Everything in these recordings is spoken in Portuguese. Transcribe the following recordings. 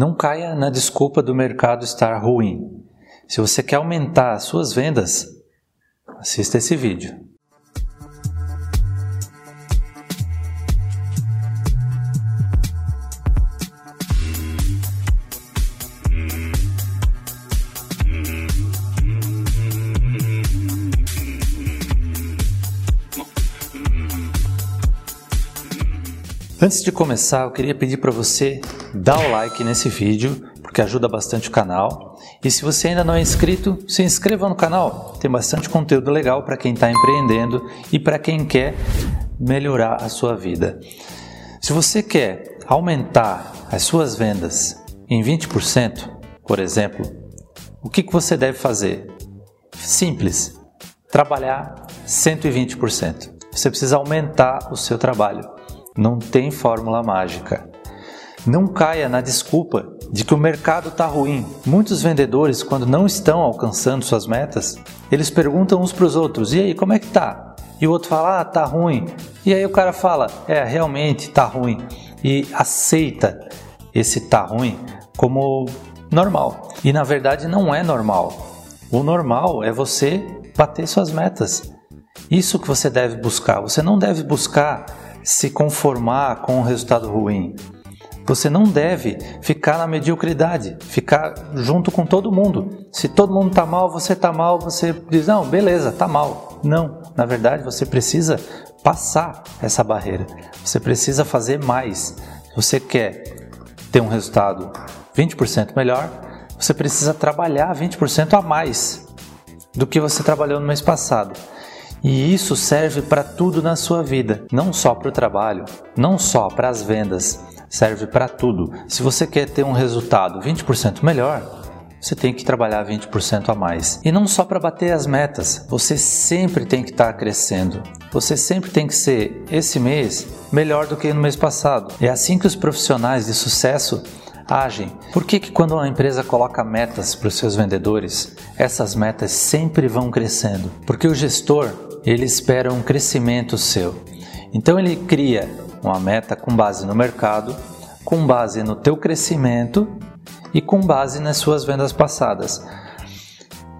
Não caia na desculpa do mercado estar ruim. Se você quer aumentar as suas vendas, assista esse vídeo. Antes de começar, eu queria pedir para você dar o like nesse vídeo, porque ajuda bastante o canal. E se você ainda não é inscrito, se inscreva no canal. Tem bastante conteúdo legal para quem está empreendendo e para quem quer melhorar a sua vida. Se você quer aumentar as suas vendas em 20%, por exemplo, o que, que você deve fazer? Simples, trabalhar 120%. Você precisa aumentar o seu trabalho. Não tem fórmula mágica. Não caia na desculpa de que o mercado está ruim. Muitos vendedores, quando não estão alcançando suas metas, eles perguntam uns para os outros: e aí, como é que tá? E o outro fala: ah, tá ruim. E aí o cara fala: é, realmente tá ruim. E aceita esse tá ruim como normal. E na verdade não é normal. O normal é você bater suas metas. Isso que você deve buscar. Você não deve buscar se conformar com um resultado ruim. Você não deve ficar na mediocridade, ficar junto com todo mundo. Se todo mundo está mal, você está mal, você diz, não, beleza, está mal. Não, na verdade você precisa passar essa barreira. Você precisa fazer mais. Se você quer ter um resultado 20% melhor, você precisa trabalhar 20% a mais do que você trabalhou no mês passado. E isso serve para tudo na sua vida, não só para o trabalho, não só para as vendas, serve para tudo. Se você quer ter um resultado 20% melhor, você tem que trabalhar 20% a mais. E não só para bater as metas, você sempre tem que estar tá crescendo. Você sempre tem que ser, esse mês, melhor do que no mês passado. É assim que os profissionais de sucesso agem. Por que, que quando uma empresa coloca metas para os seus vendedores, essas metas sempre vão crescendo? Porque o gestor ele espera um crescimento seu. Então ele cria uma meta com base no mercado, com base no teu crescimento e com base nas suas vendas passadas.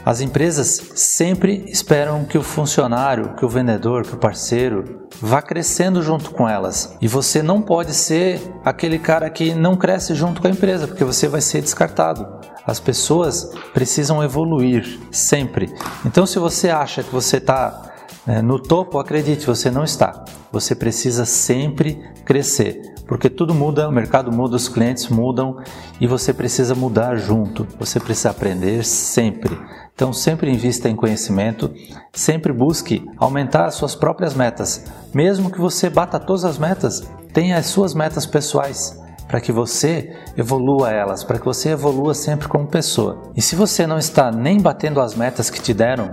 As empresas sempre esperam que o funcionário, que o vendedor, que o parceiro vá crescendo junto com elas. E você não pode ser aquele cara que não cresce junto com a empresa, porque você vai ser descartado. As pessoas precisam evoluir sempre. Então, se você acha que você está é, no topo, acredite, você não está. Você precisa sempre crescer, porque tudo muda, o mercado muda, os clientes mudam e você precisa mudar junto. Você precisa aprender sempre. Então, sempre invista em conhecimento, sempre busque aumentar as suas próprias metas. Mesmo que você bata todas as metas, tenha as suas metas pessoais para que você evolua elas, para que você evolua sempre como pessoa. E se você não está nem batendo as metas que te deram,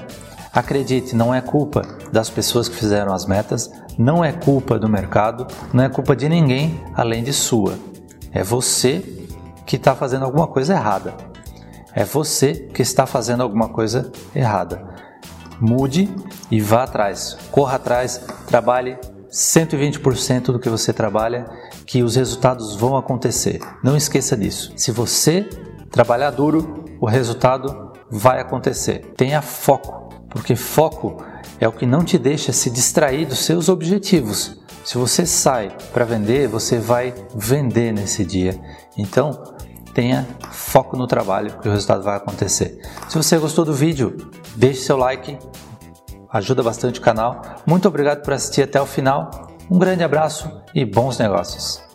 Acredite, não é culpa das pessoas que fizeram as metas, não é culpa do mercado, não é culpa de ninguém além de sua. É você que está fazendo alguma coisa errada. É você que está fazendo alguma coisa errada. Mude e vá atrás. Corra atrás, trabalhe 120% do que você trabalha, que os resultados vão acontecer. Não esqueça disso. Se você trabalhar duro, o resultado vai acontecer. Tenha foco porque foco é o que não te deixa se distrair dos seus objetivos. Se você sai para vender, você vai vender nesse dia. Então, tenha foco no trabalho que o resultado vai acontecer. Se você gostou do vídeo, deixe seu like, ajuda bastante o canal. Muito obrigado por assistir até o final. Um grande abraço e bons negócios.